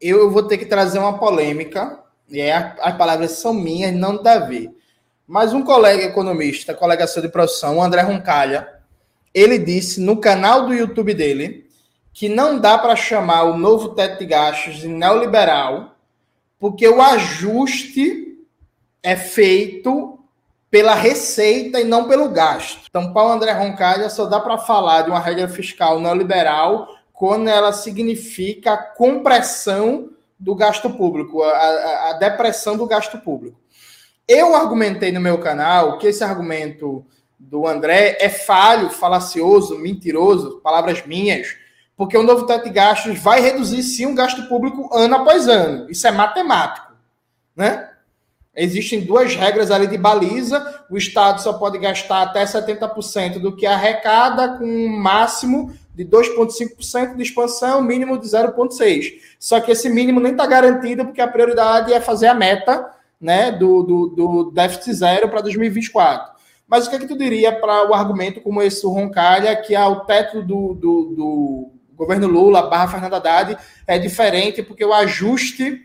eu vou ter que trazer uma polêmica, e as palavras são minhas, não da Davi. Mas um colega economista, colega seu de profissão, o André Roncalha, ele disse no canal do YouTube dele que não dá para chamar o novo teto de gastos de neoliberal, porque o ajuste é feito pela receita e não pelo gasto. Então, para o André Roncalha, só dá para falar de uma regra fiscal neoliberal quando ela significa a compressão do gasto público, a, a, depressão do gasto público. Eu argumentei no meu canal que esse argumento do André é falho, falacioso, mentiroso, palavras minhas, porque o novo teto de gastos vai reduzir sim o gasto público ano após ano. Isso é matemático, né? Existem duas regras ali de baliza. O Estado só pode gastar até 70% do que arrecada, com um máximo de 2,5% de expansão, mínimo de 0,6%. Só que esse mínimo nem está garantido, porque a prioridade é fazer a meta né, do, do, do déficit zero para 2024. Mas o que, é que tu diria para o argumento como esse do Roncalha, que é o teto do, do, do governo Lula barra Fernando Haddad é diferente, porque o ajuste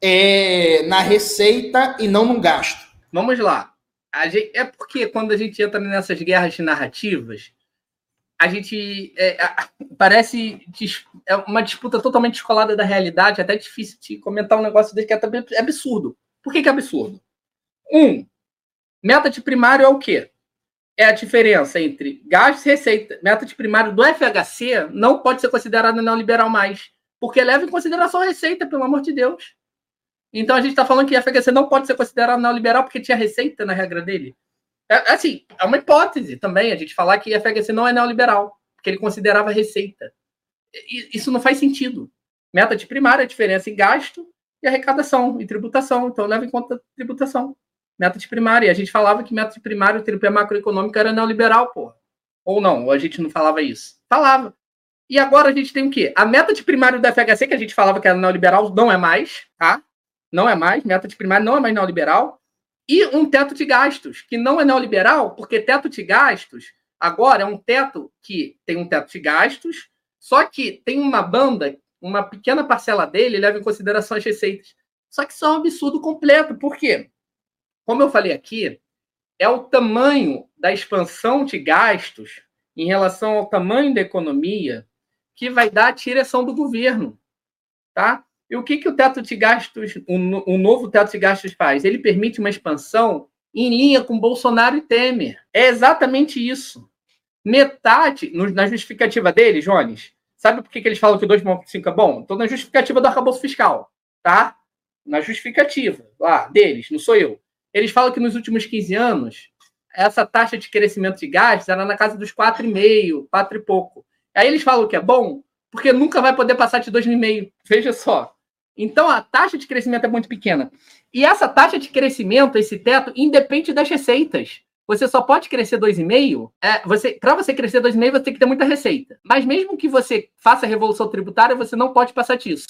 é, na receita e não no gasto. Vamos lá. Gente, é porque quando a gente entra nessas guerras narrativas, a gente é, parece é uma disputa totalmente descolada da realidade, até difícil de comentar um negócio desse que é, é absurdo. Por que, que é absurdo? Um, meta de primário é o quê? É a diferença entre gasto e receita. Meta de primário do FHC não pode ser considerada neoliberal mais, porque leva em consideração a receita, pelo amor de Deus. Então a gente está falando que a FHC não pode ser considerado neoliberal porque tinha receita na regra dele. É, assim, é uma hipótese também a gente falar que a FHC não é neoliberal, porque ele considerava receita. Isso não faz sentido. Meta de primária, a diferença em gasto e arrecadação e tributação. Então leva em conta a tributação. Meta de primária. E a gente falava que meta de primária, o tripé macroeconômico era neoliberal, pô. Ou não, ou a gente não falava isso. Falava. E agora a gente tem o quê? A meta de primário da FHC, que a gente falava que era neoliberal, não é mais, tá? não é mais, meta de primária não é mais neoliberal, e um teto de gastos, que não é neoliberal, porque teto de gastos agora é um teto que tem um teto de gastos, só que tem uma banda, uma pequena parcela dele leva em consideração as receitas. Só que isso é um absurdo completo, por quê? Como eu falei aqui, é o tamanho da expansão de gastos em relação ao tamanho da economia que vai dar a direção do governo, tá? E o que, que o teto de gastos, o, o novo teto de gastos faz? Ele permite uma expansão em linha com Bolsonaro e Temer. É exatamente isso. Metade, no, na justificativa dele, Jones, sabe por que, que eles falam que o 2,5 é bom? Estou na justificativa do arcabouço fiscal, tá? Na justificativa lá deles, não sou eu. Eles falam que nos últimos 15 anos, essa taxa de crescimento de gastos era na casa dos 4,5, 4 e pouco. Aí eles falam que é bom, porque nunca vai poder passar de 2,5. Veja só. Então, a taxa de crescimento é muito pequena. E essa taxa de crescimento, esse teto, independe das receitas. Você só pode crescer 2,5. É, você, para você crescer 2,5, você tem que ter muita receita. Mas mesmo que você faça revolução tributária, você não pode passar disso.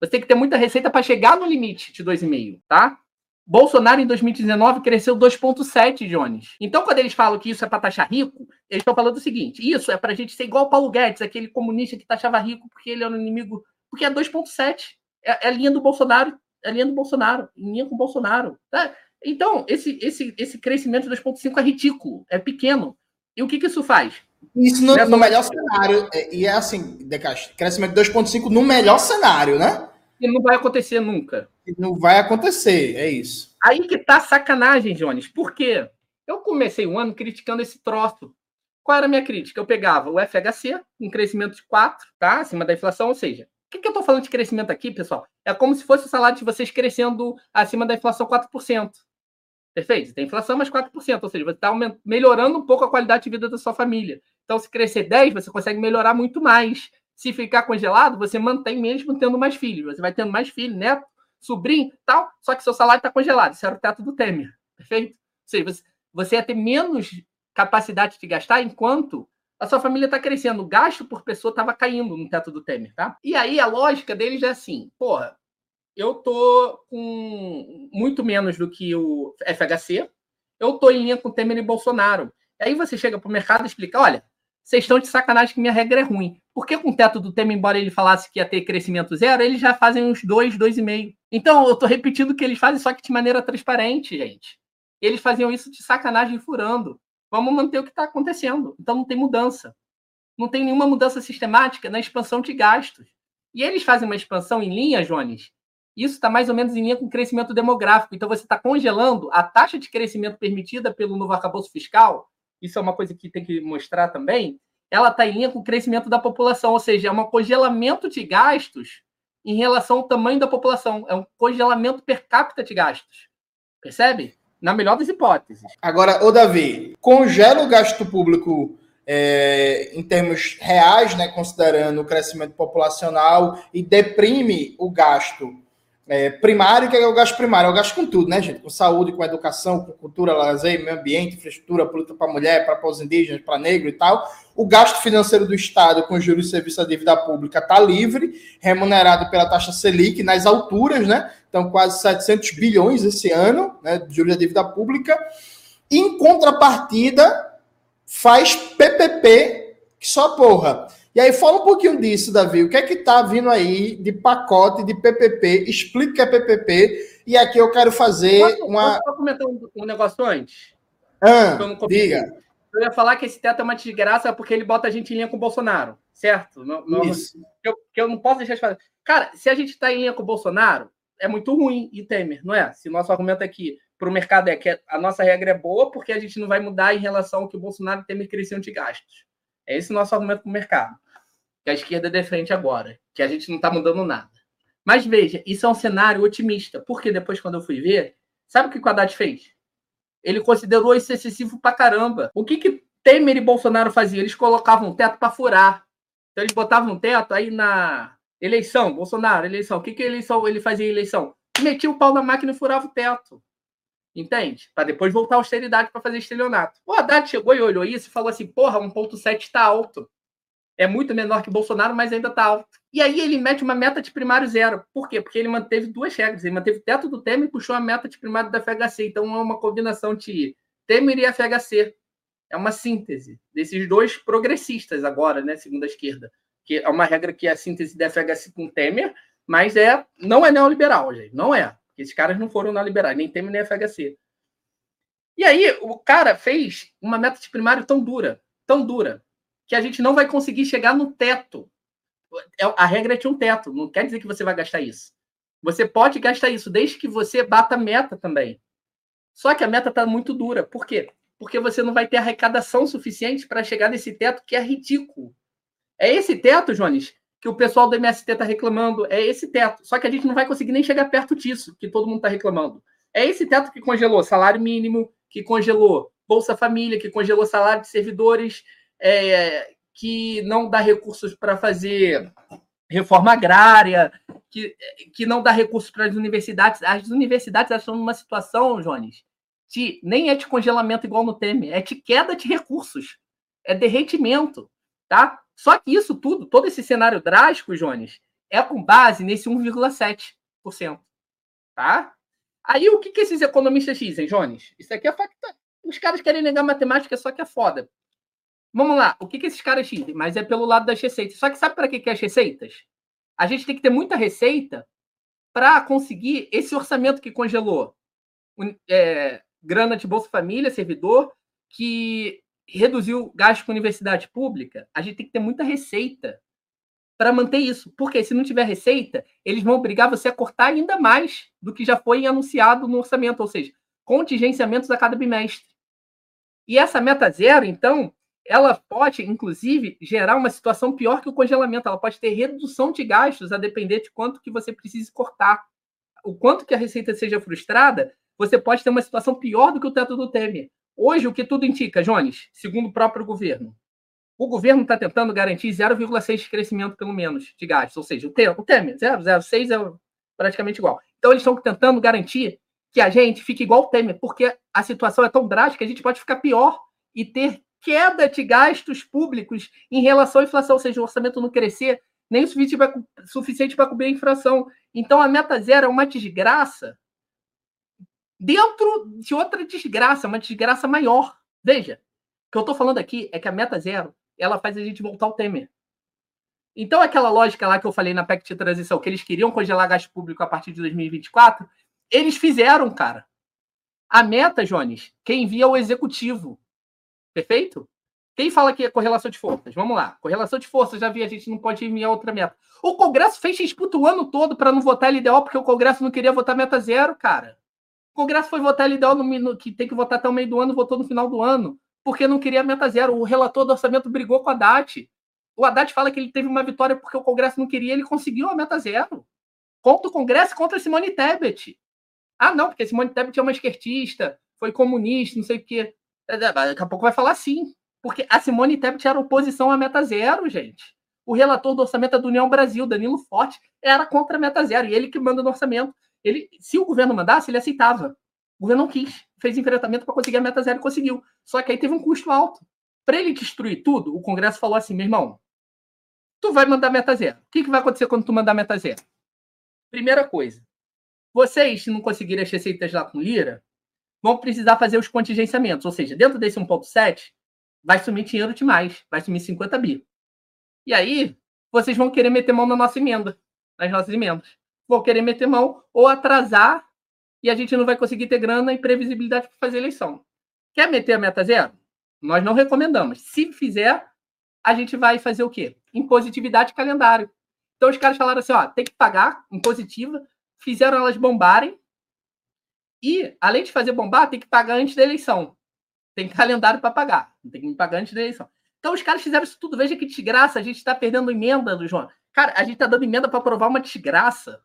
Você tem que ter muita receita para chegar no limite de 2,5, tá? Bolsonaro, em 2019, cresceu 2,7, Jones. Então, quando eles falam que isso é para taxar rico, eles estão falando o seguinte: isso é para a gente ser igual o Paulo Guedes, aquele comunista que taxava rico porque ele era um inimigo. Porque é 2,7. É, é a linha do Bolsonaro, é a linha do Bolsonaro, linha com o Bolsonaro. Tá? Então, esse, esse, esse crescimento de 2,5 é ridículo, é pequeno. E o que, que isso faz? Isso no, no melhor cenário. É, e é assim, Decache, crescimento de 2,5 no melhor cenário, né? E não vai acontecer nunca. Não vai acontecer, é isso. Aí que tá sacanagem, Jones. Por quê? Eu comecei um ano criticando esse troço. Qual era a minha crítica? Eu pegava o FHC, um crescimento de 4, tá? Acima da inflação, ou seja, o que, que eu estou falando de crescimento aqui, pessoal? É como se fosse o salário de vocês crescendo acima da inflação 4%. Perfeito? Tem inflação, mas 4%. Ou seja, você está melhorando um pouco a qualidade de vida da sua família. Então, se crescer 10%, você consegue melhorar muito mais. Se ficar congelado, você mantém mesmo tendo mais filhos. Você vai tendo mais filhos, neto, sobrinho, tal, só que seu salário está congelado. Isso era o teto do Temer. Perfeito? Ou seja, você, você ia ter menos capacidade de gastar enquanto a sua família está crescendo. O gasto por pessoa estava caindo no teto do Temer, tá? E aí a lógica deles é assim, porra, eu tô com muito menos do que o FHC, eu tô em linha com Temer e Bolsonaro. E aí você chega para o mercado e explica, olha, vocês estão de sacanagem que minha regra é ruim. Porque com o teto do tema, embora ele falasse que ia ter crescimento zero, eles já fazem uns 2, 2,5. Então, eu estou repetindo que eles fazem só que de maneira transparente, gente. Eles faziam isso de sacanagem furando. Vamos manter o que está acontecendo. Então, não tem mudança. Não tem nenhuma mudança sistemática na expansão de gastos. E eles fazem uma expansão em linha, Jones. Isso está mais ou menos em linha com o crescimento demográfico. Então, você está congelando a taxa de crescimento permitida pelo novo arcabouço fiscal. Isso é uma coisa que tem que mostrar também ela está em linha com o crescimento da população, ou seja, é um congelamento de gastos em relação ao tamanho da população. É um congelamento per capita de gastos. Percebe? Na melhor das hipóteses. Agora, ô Davi, congela o gasto público é, em termos reais, né, considerando o crescimento populacional, e deprime o gasto é, primário, que é o gasto primário, é o gasto com tudo, né, gente? Com saúde, com educação, com cultura, lazer, meio ambiente, infraestrutura, política para mulher, para os indígenas, para negro e tal. O gasto financeiro do Estado com juros e serviço à dívida pública está livre, remunerado pela taxa Selic nas alturas, né? Então, quase 700 bilhões esse ano, né, de juros da dívida pública. Em contrapartida, faz PPP, que só porra. E aí, fala um pouquinho disso, Davi. O que é que tá vindo aí de pacote de PPP? Explica o que é PPP. E aqui eu quero fazer posso, uma. Posso comentar um, um negócio antes? Ah, diga. Eu ia falar que esse teto é uma desgraça porque ele bota a gente em linha com o Bolsonaro, certo? Não, não, Isso. Que eu, eu não posso deixar de falar. Cara, se a gente está em linha com o Bolsonaro, é muito ruim e Temer, não é? Se o nosso argumento aqui para o mercado é que a nossa regra é boa porque a gente não vai mudar em relação ao que o Bolsonaro e Temer cresciam de gastos. É esse o nosso argumento para o mercado. Que a esquerda defende agora, que a gente não está mudando nada. Mas veja, isso é um cenário otimista, porque depois, quando eu fui ver, sabe o que o Haddad fez? Ele considerou isso excessivo pra caramba. O que, que Temer e Bolsonaro faziam? Eles colocavam um teto para furar. Então, eles botavam um teto aí na eleição, Bolsonaro, eleição. O que, que eleição, ele fazia em eleição? Metia o pau na máquina e furava o teto. Entende? Para depois voltar à austeridade para fazer estelionato. O Haddad chegou e olhou isso e falou assim: porra, 1,7 está alto. É muito menor que Bolsonaro, mas ainda está alto. E aí ele mete uma meta de primário zero. Por quê? Porque ele manteve duas regras. Ele manteve o teto do Temer e puxou a meta de primário da FHC. Então é uma combinação de Temer e FHC. É uma síntese desses dois progressistas agora, né? Segundo a esquerda. Que é uma regra que é a síntese da FHC com Temer, mas é não é neoliberal, gente. Não é. Esses caras não foram na liberais, nem Temer nem FHC. E aí, o cara fez uma meta de primário tão dura, tão dura, que a gente não vai conseguir chegar no teto. É, a regra é de um teto, não quer dizer que você vai gastar isso. Você pode gastar isso, desde que você bata a meta também. Só que a meta está muito dura. Por quê? Porque você não vai ter arrecadação suficiente para chegar nesse teto que é ridículo. É esse teto, Jones, que o pessoal do MST está reclamando. É esse teto. Só que a gente não vai conseguir nem chegar perto disso, que todo mundo está reclamando. É esse teto que congelou salário mínimo, que congelou Bolsa Família, que congelou salário de servidores, é, que não dá recursos para fazer reforma agrária, que, que não dá recursos para as universidades. As universidades estão numa situação, Jones, de nem é de congelamento igual no Temer, é de queda de recursos, é derretimento, tá? Só que isso tudo, todo esse cenário drástico, Jones, é com base nesse 1,7%. Tá? Aí o que, que esses economistas dizem, Jones? Isso aqui é facta. Os caras querem negar matemática, só que é foda. Vamos lá, o que, que esses caras dizem? Mas é pelo lado das receitas. Só que sabe para que, que é as receitas? A gente tem que ter muita receita para conseguir esse orçamento que congelou. É, grana de Bolsa Família, servidor, que reduziu gasto com universidade pública, a gente tem que ter muita receita para manter isso. Porque se não tiver receita, eles vão obrigar você a cortar ainda mais do que já foi anunciado no orçamento, ou seja, contingenciamentos a cada bimestre. E essa meta zero, então, ela pode, inclusive, gerar uma situação pior que o congelamento. Ela pode ter redução de gastos a depender de quanto que você precise cortar. O quanto que a receita seja frustrada, você pode ter uma situação pior do que o teto do Temer. Hoje, o que tudo indica, Jones, segundo o próprio governo, o governo está tentando garantir 0,6 de crescimento, pelo menos, de gastos. Ou seja, o Temer, 0,06 é praticamente igual. Então, eles estão tentando garantir que a gente fique igual o Temer, porque a situação é tão drástica que a gente pode ficar pior e ter queda de gastos públicos em relação à inflação, ou seja, o orçamento não crescer nem o suficiente para cobrir a inflação. Então, a meta zero é uma desgraça dentro de outra desgraça, uma desgraça maior. Veja, o que eu estou falando aqui é que a meta zero ela faz a gente voltar ao Temer. Então, aquela lógica lá que eu falei na PEC de transição, que eles queriam congelar gasto público a partir de 2024, eles fizeram, cara. A meta, Jones, quem envia é o executivo. Perfeito? Quem fala que é correlação de forças? Vamos lá. Correlação de forças, já vi, a gente não pode enviar outra meta. O Congresso fez disputa o ano todo para não votar LDO, porque o Congresso não queria votar meta zero, cara. Congresso foi votar LDO no, no, que tem que votar até o meio do ano, votou no final do ano, porque não queria meta zero. O relator do orçamento brigou com a Haddad. O Haddad fala que ele teve uma vitória porque o Congresso não queria, ele conseguiu a meta zero. Contra o Congresso contra Simone Tebet. Ah, não, porque Simone Tebet é uma esquertista, foi comunista, não sei o quê. É, é, daqui a pouco vai falar sim. Porque a Simone Tebet era oposição à meta zero, gente. O relator do orçamento da União Brasil, Danilo Forte, era contra a meta zero. E ele que manda no orçamento. Ele, se o governo mandasse, ele aceitava. O governo não quis. Fez enfrentamento para conseguir a meta zero e conseguiu. Só que aí teve um custo alto. Para ele destruir tudo, o Congresso falou assim: meu irmão, tu vai mandar meta zero. O que, que vai acontecer quando tu mandar meta zero? Primeira coisa, vocês, se não conseguirem as receitas lá com Lira, vão precisar fazer os contingenciamentos. Ou seja, dentro desse 1,7, vai sumir dinheiro demais. Vai sumir 50 bi. E aí, vocês vão querer meter mão na nossa emenda, nas nossas emendas. Vão querer meter mão ou atrasar e a gente não vai conseguir ter grana e previsibilidade para fazer eleição. Quer meter a meta zero? Nós não recomendamos. Se fizer, a gente vai fazer o quê? Impositividade calendário. Então os caras falaram assim, ó, tem que pagar impositiva, fizeram elas bombarem e, além de fazer bombar, tem que pagar antes da eleição. Tem calendário para pagar. Tem que pagar antes da eleição. Então os caras fizeram isso tudo. Veja que desgraça. A gente está perdendo emenda do João. Cara, a gente está dando emenda para aprovar uma desgraça.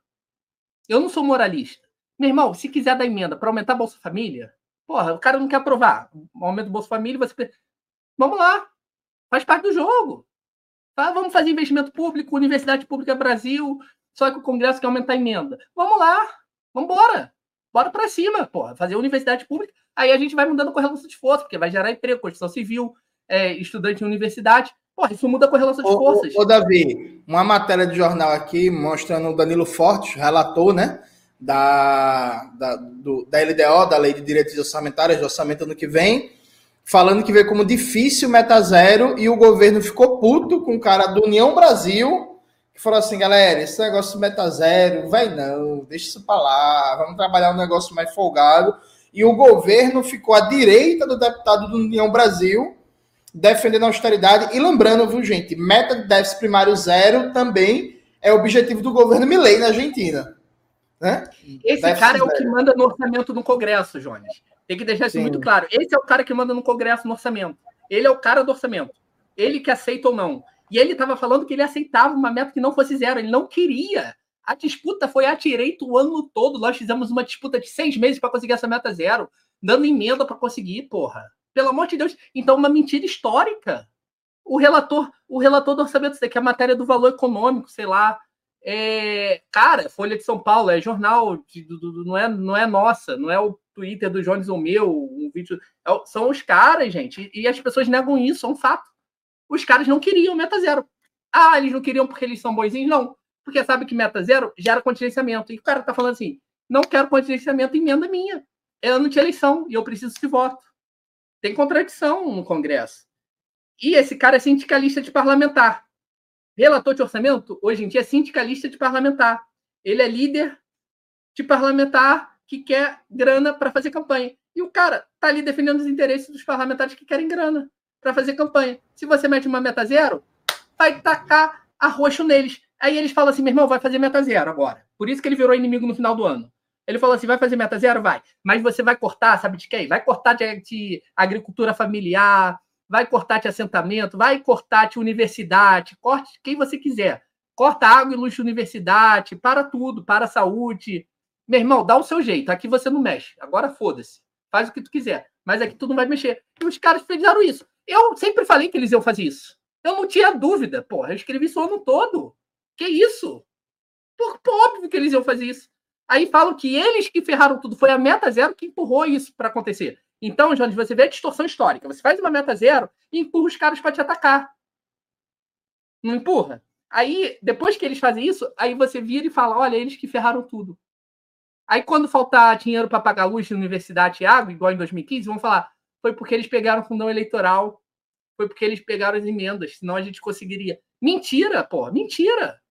Eu não sou moralista. Meu irmão, se quiser dar emenda para aumentar a Bolsa Família, porra, o cara não quer aprovar. Aumento do Bolsa Família, você. Vamos lá. Faz parte do jogo. Tá? Vamos fazer investimento público, Universidade Pública Brasil, só que o Congresso quer aumentar a emenda. Vamos lá. Vamos embora. Bora para cima, porra. Fazer universidade pública. Aí a gente vai mudando a correlação de força, porque vai gerar emprego, construção civil, é, estudante em universidade. Porra, isso muda a correlação de forças. Ô, ô, Davi, uma matéria de jornal aqui mostrando o Danilo Forte, relator, né? Da, da, do, da LDO, da Lei de Diretrizes Orçamentárias, do orçamento ano que vem, falando que vê como difícil meta zero e o governo ficou puto com o cara do União Brasil, que falou assim, galera, esse negócio meta zero, vai não, deixa isso para lá, vamos trabalhar um negócio mais folgado. E o governo ficou à direita do deputado do União Brasil, defendendo a austeridade. E lembrando, viu, gente, meta de déficit primário zero também é o objetivo do governo Milei na Argentina. Né? Esse déficit cara é o que manda no orçamento no Congresso, Jones. Tem que deixar isso Sim. muito claro. Esse é o cara que manda no Congresso no orçamento. Ele é o cara do orçamento. Ele que aceita ou não. E ele estava falando que ele aceitava uma meta que não fosse zero. Ele não queria. A disputa foi a direito o ano todo. Nós fizemos uma disputa de seis meses para conseguir essa meta zero, dando emenda para conseguir, porra. Pelo amor de Deus. Então, uma mentira histórica. O relator, o relator do orçamento, que é a matéria do valor econômico, sei lá. É, cara, Folha de São Paulo, é jornal, de, do, do, não, é, não é nossa, não é o Twitter do Jones ou meu, um vídeo. É, são os caras, gente, e, e as pessoas negam isso, é um fato. Os caras não queriam meta zero. Ah, eles não queriam porque eles são boizinhos? Não. Porque sabe que meta zero gera contingenciamento. E o cara tá falando assim: não quero contingenciamento, emenda minha. É ano de eleição e eu preciso de voto. Tem contradição no Congresso. E esse cara é sindicalista de parlamentar. Relator de orçamento, hoje em dia, é sindicalista de parlamentar. Ele é líder de parlamentar que quer grana para fazer campanha. E o cara tá ali defendendo os interesses dos parlamentares que querem grana para fazer campanha. Se você mete uma meta zero, vai tacar arroxo neles. Aí eles falam assim: meu irmão, vai fazer meta zero agora. Por isso que ele virou inimigo no final do ano. Ele falou assim: vai fazer meta zero? Vai. Mas você vai cortar, sabe de quem? Vai cortar de, de agricultura familiar, vai cortar de assentamento, vai cortar de universidade, corte quem você quiser. Corta água e de universidade, para tudo, para a saúde. Meu irmão, dá o seu jeito. Aqui você não mexe. Agora foda-se. Faz o que tu quiser. Mas aqui tu não vai mexer. E os caras fizeram isso. Eu sempre falei que eles iam fazer isso. Eu não tinha dúvida. Porra, eu escrevi isso o ano todo. Que isso? Por, por óbvio que eles iam fazer isso. Aí falam que eles que ferraram tudo. Foi a meta zero que empurrou isso para acontecer. Então, Jones, você vê a distorção histórica. Você faz uma meta zero e empurra os caras para te atacar. Não empurra? Aí, depois que eles fazem isso, aí você vira e fala: olha, eles que ferraram tudo. Aí, quando faltar dinheiro para pagar luz de universidade e água, igual em 2015, vão falar: foi porque eles pegaram o fundão eleitoral foi porque eles pegaram as emendas, senão a gente conseguiria. Mentira, pô, mentira.